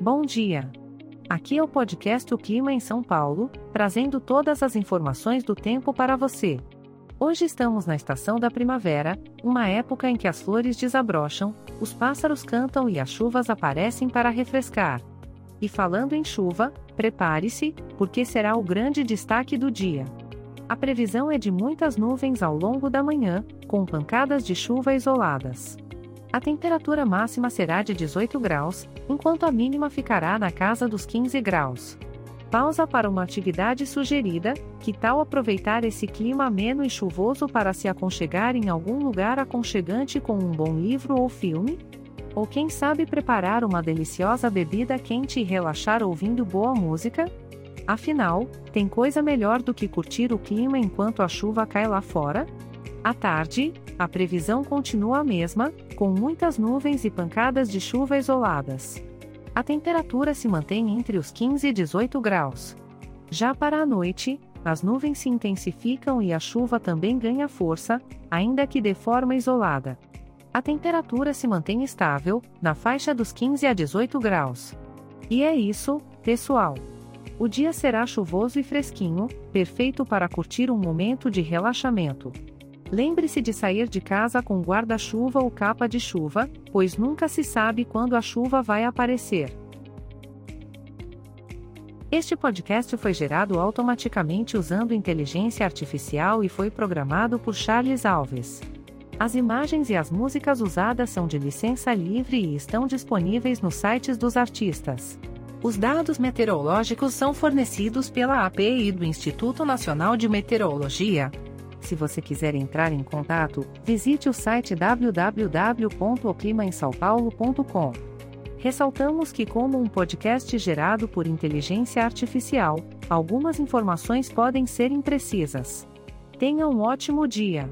Bom dia! Aqui é o podcast O Clima em São Paulo, trazendo todas as informações do tempo para você. Hoje estamos na estação da primavera, uma época em que as flores desabrocham, os pássaros cantam e as chuvas aparecem para refrescar. E falando em chuva, prepare-se, porque será o grande destaque do dia. A previsão é de muitas nuvens ao longo da manhã, com pancadas de chuva isoladas. A temperatura máxima será de 18 graus, enquanto a mínima ficará na casa dos 15 graus. Pausa para uma atividade sugerida: que tal aproveitar esse clima ameno e chuvoso para se aconchegar em algum lugar aconchegante com um bom livro ou filme? Ou quem sabe preparar uma deliciosa bebida quente e relaxar ouvindo boa música? Afinal, tem coisa melhor do que curtir o clima enquanto a chuva cai lá fora? À tarde, a previsão continua a mesma, com muitas nuvens e pancadas de chuva isoladas. A temperatura se mantém entre os 15 e 18 graus. Já para a noite, as nuvens se intensificam e a chuva também ganha força, ainda que de forma isolada. A temperatura se mantém estável, na faixa dos 15 a 18 graus. E é isso, pessoal. O dia será chuvoso e fresquinho, perfeito para curtir um momento de relaxamento. Lembre-se de sair de casa com guarda-chuva ou capa de chuva, pois nunca se sabe quando a chuva vai aparecer. Este podcast foi gerado automaticamente usando inteligência artificial e foi programado por Charles Alves. As imagens e as músicas usadas são de licença livre e estão disponíveis nos sites dos artistas. Os dados meteorológicos são fornecidos pela API do Instituto Nacional de Meteorologia. Se você quiser entrar em contato, visite o site www.oclimaemsaopaulo.com. Ressaltamos que, como um podcast gerado por inteligência artificial, algumas informações podem ser imprecisas. Tenha um ótimo dia!